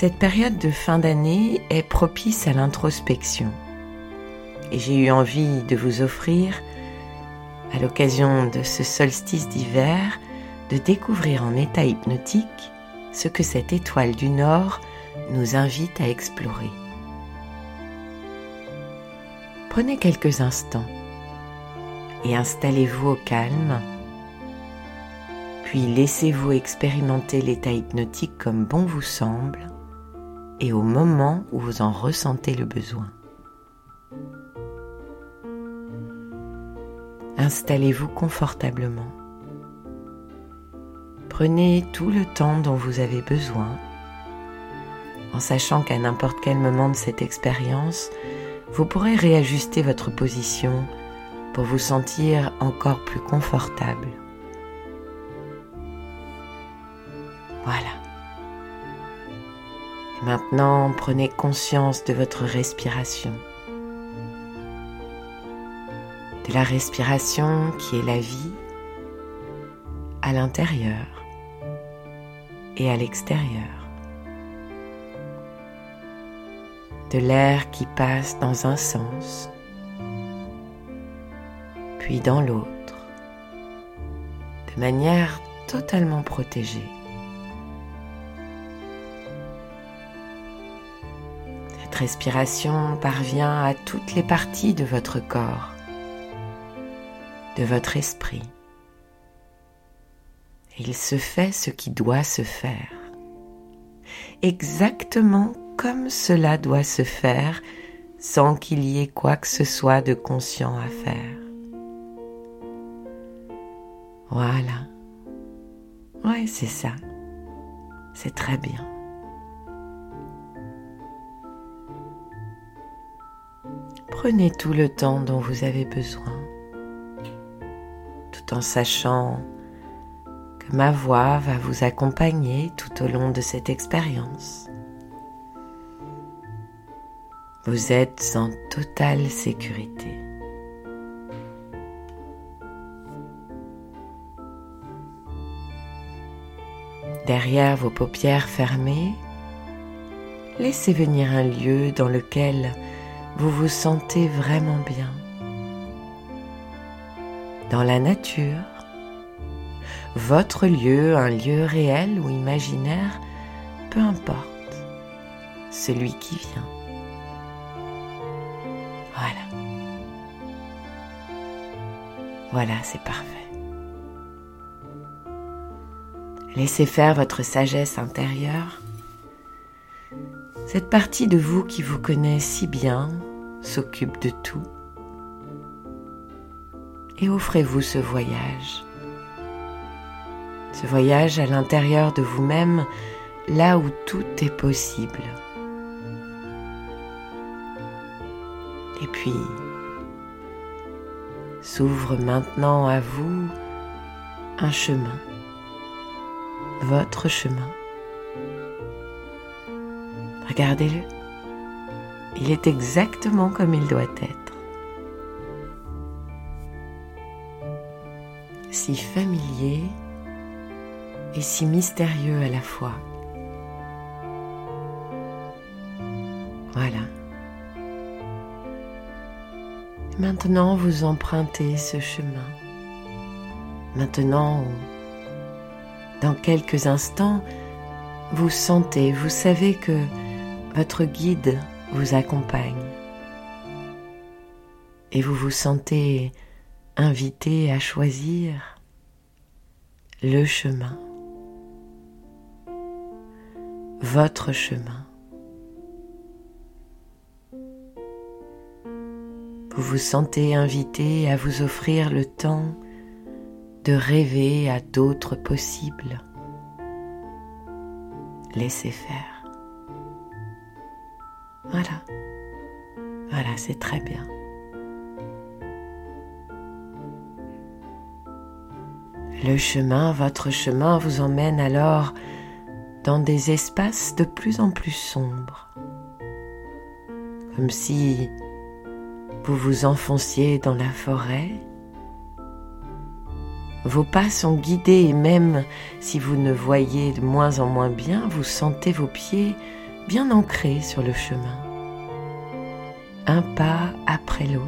Cette période de fin d'année est propice à l'introspection et j'ai eu envie de vous offrir, à l'occasion de ce solstice d'hiver, de découvrir en état hypnotique ce que cette étoile du Nord nous invite à explorer. Prenez quelques instants et installez-vous au calme, puis laissez-vous expérimenter l'état hypnotique comme bon vous semble et au moment où vous en ressentez le besoin. Installez-vous confortablement. Prenez tout le temps dont vous avez besoin, en sachant qu'à n'importe quel moment de cette expérience, vous pourrez réajuster votre position pour vous sentir encore plus confortable. Voilà. Maintenant, prenez conscience de votre respiration. De la respiration qui est la vie à l'intérieur et à l'extérieur. De l'air qui passe dans un sens, puis dans l'autre, de manière totalement protégée. Respiration parvient à toutes les parties de votre corps, de votre esprit. il se fait ce qui doit se faire, exactement comme cela doit se faire sans qu'il y ait quoi que ce soit de conscient à faire. Voilà. Ouais, c'est ça. C'est très bien. Prenez tout le temps dont vous avez besoin, tout en sachant que ma voix va vous accompagner tout au long de cette expérience. Vous êtes en totale sécurité. Derrière vos paupières fermées, laissez venir un lieu dans lequel vous vous sentez vraiment bien. Dans la nature, votre lieu, un lieu réel ou imaginaire, peu importe, celui qui vient. Voilà. Voilà, c'est parfait. Laissez faire votre sagesse intérieure cette partie de vous qui vous connaît si bien s'occupe de tout. Et offrez-vous ce voyage. Ce voyage à l'intérieur de vous-même, là où tout est possible. Et puis, s'ouvre maintenant à vous un chemin, votre chemin. Regardez-le. Il est exactement comme il doit être. Si familier et si mystérieux à la fois. Voilà. Maintenant, vous empruntez ce chemin. Maintenant, dans quelques instants, vous sentez, vous savez que votre guide vous accompagne et vous vous sentez invité à choisir le chemin, votre chemin. Vous vous sentez invité à vous offrir le temps de rêver à d'autres possibles. Laissez faire. Voilà. Voilà, c'est très bien. Le chemin, votre chemin vous emmène alors dans des espaces de plus en plus sombres, comme si vous vous enfonciez dans la forêt. Vos pas sont guidés et même si vous ne voyez de moins en moins bien, vous sentez vos pieds bien ancrés sur le chemin, un pas après l'autre.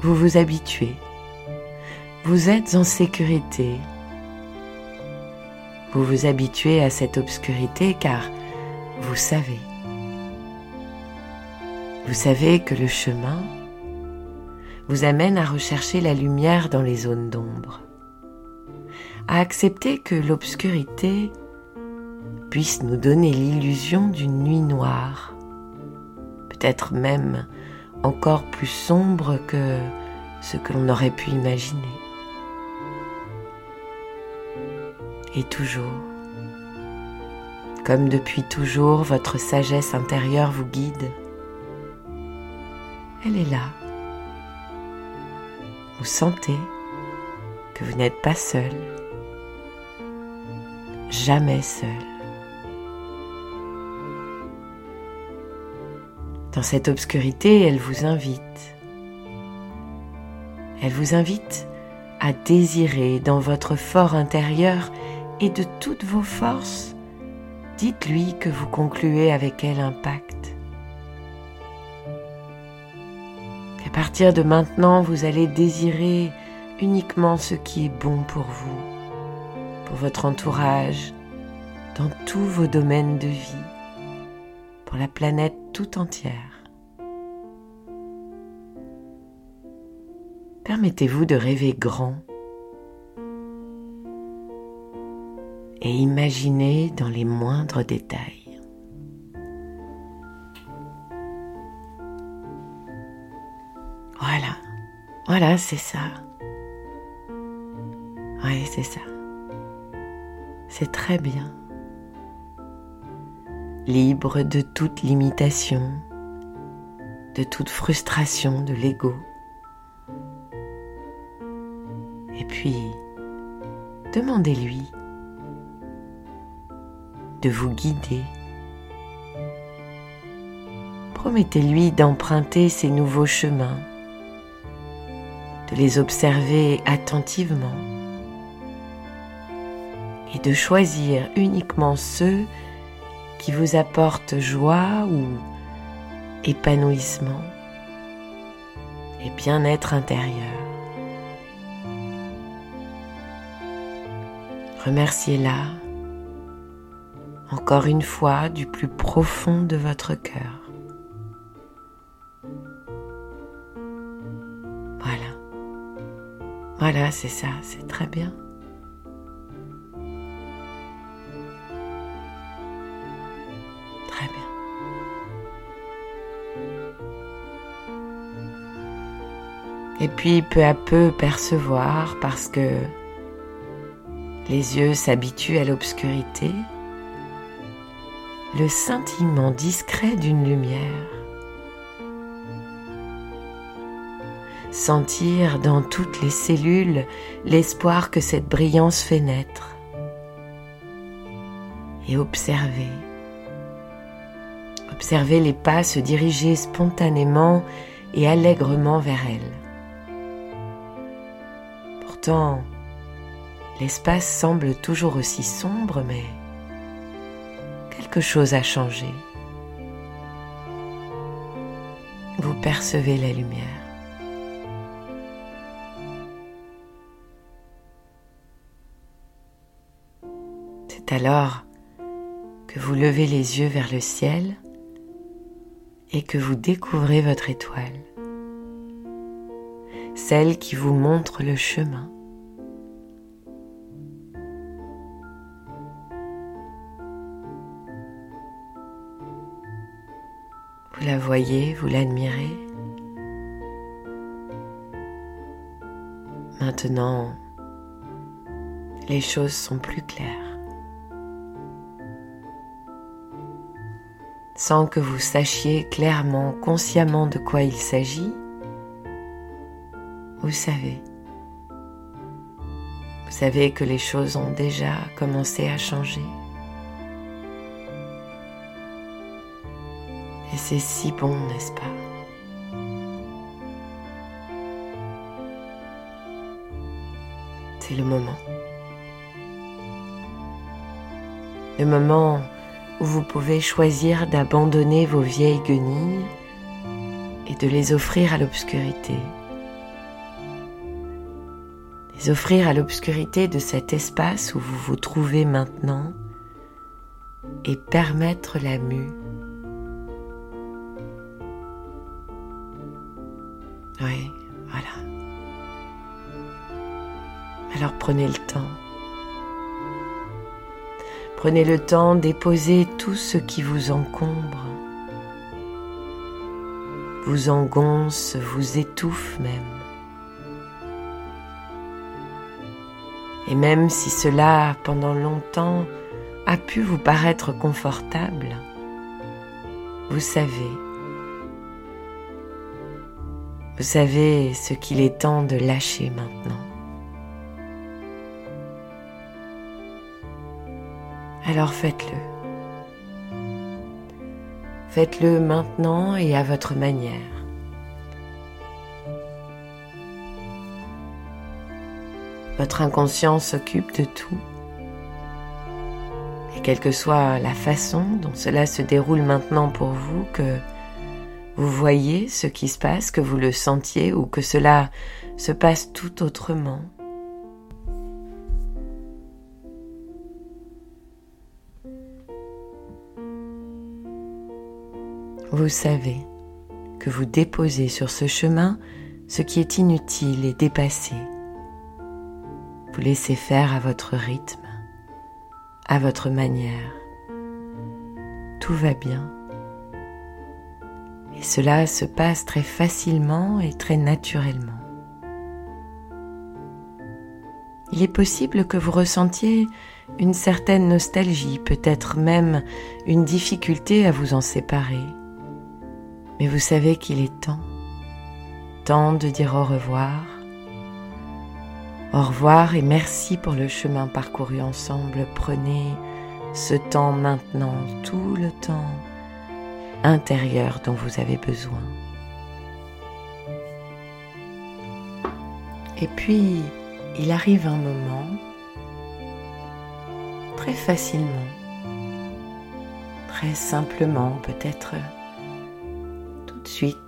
Vous vous habituez, vous êtes en sécurité vous vous habituez à cette obscurité car vous savez. Vous savez que le chemin vous amène à rechercher la lumière dans les zones d'ombre, à accepter que l'obscurité puisse nous donner l'illusion d'une nuit noire, peut-être même encore plus sombre que ce que l'on aurait pu imaginer. et toujours. Comme depuis toujours, votre sagesse intérieure vous guide. Elle est là. Vous sentez que vous n'êtes pas seul, jamais seul. Dans cette obscurité, elle vous invite. Elle vous invite à désirer dans votre fort intérieur et de toutes vos forces, dites-lui que vous concluez avec elle un pacte. Qu'à partir de maintenant, vous allez désirer uniquement ce qui est bon pour vous, pour votre entourage, dans tous vos domaines de vie, pour la planète tout entière. Permettez-vous de rêver grand et imaginez dans les moindres détails. Voilà, voilà, c'est ça. Oui, c'est ça. C'est très bien. Libre de toute limitation, de toute frustration de l'ego. Et puis, demandez-lui de vous guider. Promettez-lui d'emprunter ces nouveaux chemins, de les observer attentivement et de choisir uniquement ceux qui vous apportent joie ou épanouissement et bien-être intérieur. Remerciez-la encore une fois du plus profond de votre cœur. Voilà. Voilà, c'est ça, c'est très bien. Et puis peu à peu percevoir parce que les yeux s'habituent à l'obscurité le scintillement discret d'une lumière. Sentir dans toutes les cellules l'espoir que cette brillance fait naître. Et observer. Observer les pas se diriger spontanément et allègrement vers elle. L'espace semble toujours aussi sombre, mais quelque chose a changé. Vous percevez la lumière. C'est alors que vous levez les yeux vers le ciel et que vous découvrez votre étoile, celle qui vous montre le chemin. Vous la voyez, vous l'admirez. Maintenant, les choses sont plus claires. sans que vous sachiez clairement, consciemment de quoi il s'agit, vous savez. Vous savez que les choses ont déjà commencé à changer. Et c'est si bon, n'est-ce pas? C'est le moment. Le moment où vous pouvez choisir d'abandonner vos vieilles guenilles et de les offrir à l'obscurité. Offrir à l'obscurité de cet espace où vous vous trouvez maintenant et permettre la mue. Oui, voilà. Alors prenez le temps. Prenez le temps d'époser tout ce qui vous encombre, vous engonce, vous étouffe même. Et même si cela, pendant longtemps, a pu vous paraître confortable, vous savez, vous savez ce qu'il est temps de lâcher maintenant. alors faites-le. Faites-le maintenant et à votre manière. Votre inconscient s'occupe de tout. Et quelle que soit la façon dont cela se déroule maintenant pour vous, que vous voyez ce qui se passe, que vous le sentiez ou que cela se passe tout autrement, vous savez que vous déposez sur ce chemin ce qui est inutile et dépassé. Vous laissez faire à votre rythme, à votre manière. Tout va bien. Et cela se passe très facilement et très naturellement. Il est possible que vous ressentiez une certaine nostalgie, peut-être même une difficulté à vous en séparer. Mais vous savez qu'il est temps, temps de dire au revoir. Au revoir et merci pour le chemin parcouru ensemble. Prenez ce temps maintenant, tout le temps intérieur dont vous avez besoin. Et puis, il arrive un moment, très facilement, très simplement peut-être, suite,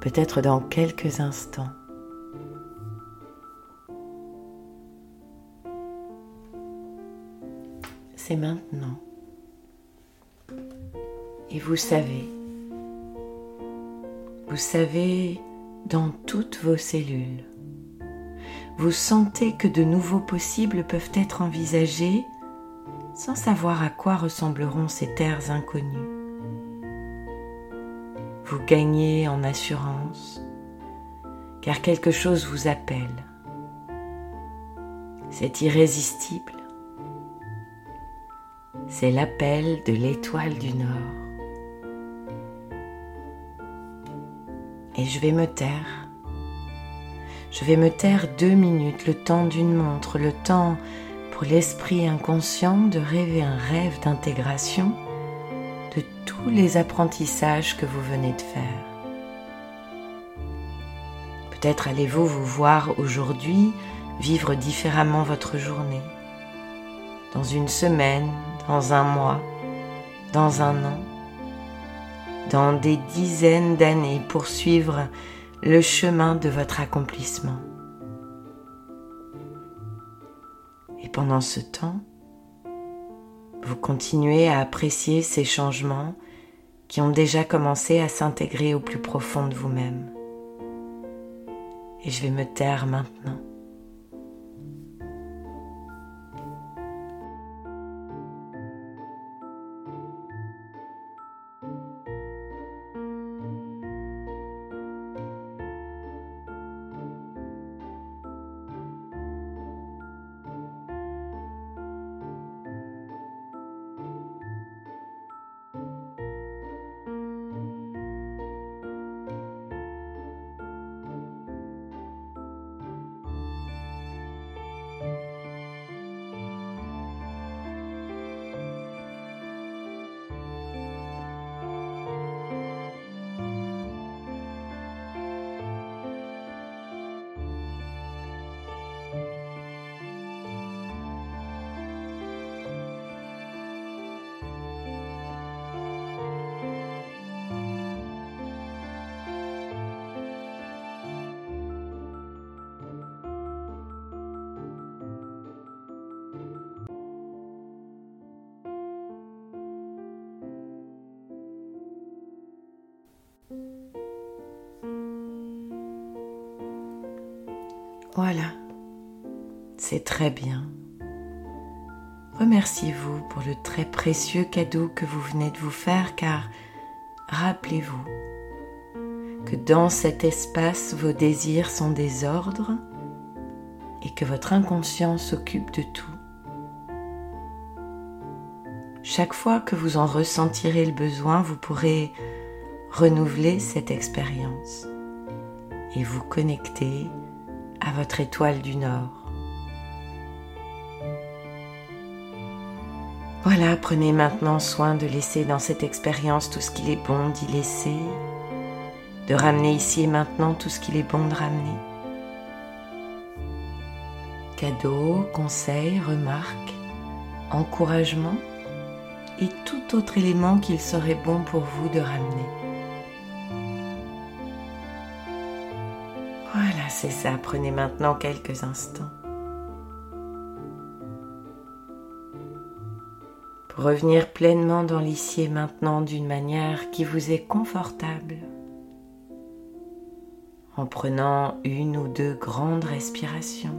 peut-être dans quelques instants. Maintenant. Et vous savez, vous savez dans toutes vos cellules, vous sentez que de nouveaux possibles peuvent être envisagés sans savoir à quoi ressembleront ces terres inconnues vous gagnez en assurance, car quelque chose vous appelle. C'est irrésistible. C'est l'appel de l'étoile du Nord. Et je vais me taire. Je vais me taire deux minutes, le temps d'une montre, le temps pour l'esprit inconscient de rêver un rêve d'intégration tous les apprentissages que vous venez de faire. Peut-être allez-vous vous voir aujourd'hui vivre différemment votre journée, dans une semaine, dans un mois, dans un an, dans des dizaines d'années poursuivre le chemin de votre accomplissement. Et pendant ce temps, vous continuez à apprécier ces changements qui ont déjà commencé à s'intégrer au plus profond de vous-même. Et je vais me taire maintenant. Voilà, c'est très bien. Remerciez-vous pour le très précieux cadeau que vous venez de vous faire car rappelez-vous que dans cet espace vos désirs sont des ordres et que votre inconscient s'occupe de tout. Chaque fois que vous en ressentirez le besoin, vous pourrez renouveler cette expérience et vous connecter à votre étoile du Nord. Voilà, prenez maintenant soin de laisser dans cette expérience tout ce qu'il est bon d'y laisser, de ramener ici et maintenant tout ce qu'il est bon de ramener. Cadeaux, conseils, remarques, encouragements et tout autre élément qu'il serait bon pour vous de ramener. C'est ça. Prenez maintenant quelques instants. Pour revenir pleinement dans l'ici et maintenant d'une manière qui vous est confortable. En prenant une ou deux grandes respirations.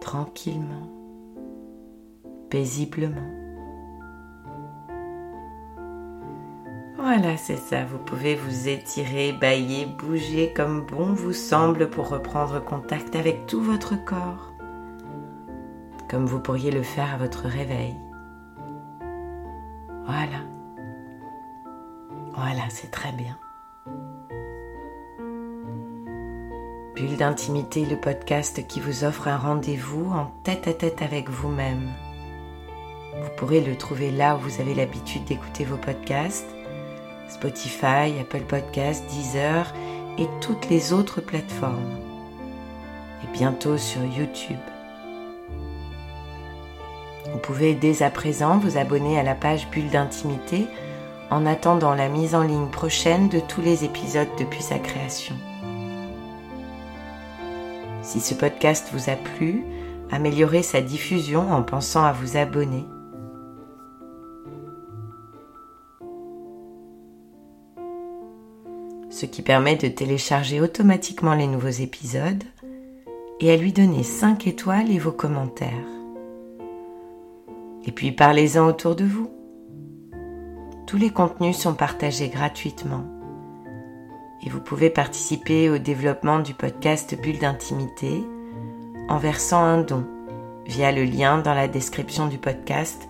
Tranquillement. Paisiblement. Voilà, c'est ça. Vous pouvez vous étirer, bailler, bouger comme bon vous semble pour reprendre contact avec tout votre corps, comme vous pourriez le faire à votre réveil. Voilà. Voilà, c'est très bien. Bulle d'intimité, le podcast qui vous offre un rendez-vous en tête à tête avec vous-même. Vous pourrez le trouver là où vous avez l'habitude d'écouter vos podcasts Spotify, Apple Podcasts, Deezer et toutes les autres plateformes. Et bientôt sur YouTube. Vous pouvez dès à présent vous abonner à la page Bulle d'intimité en attendant la mise en ligne prochaine de tous les épisodes depuis sa création. Si ce podcast vous a plu, améliorez sa diffusion en pensant à vous abonner ce qui permet de télécharger automatiquement les nouveaux épisodes et à lui donner 5 étoiles et vos commentaires. Et puis parlez-en autour de vous. Tous les contenus sont partagés gratuitement et vous pouvez participer au développement du podcast Bulle d'intimité en versant un don via le lien dans la description du podcast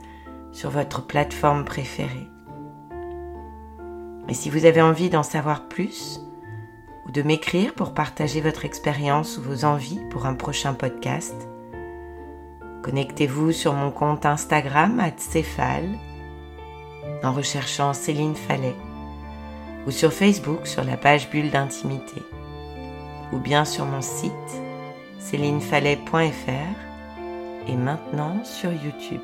sur votre plateforme préférée. Et si vous avez envie d'en savoir plus ou de m'écrire pour partager votre expérience ou vos envies pour un prochain podcast, connectez-vous sur mon compte Instagram Céphale en recherchant Céline Fallet ou sur Facebook sur la page Bulle d'intimité ou bien sur mon site célinefallet.fr et maintenant sur YouTube.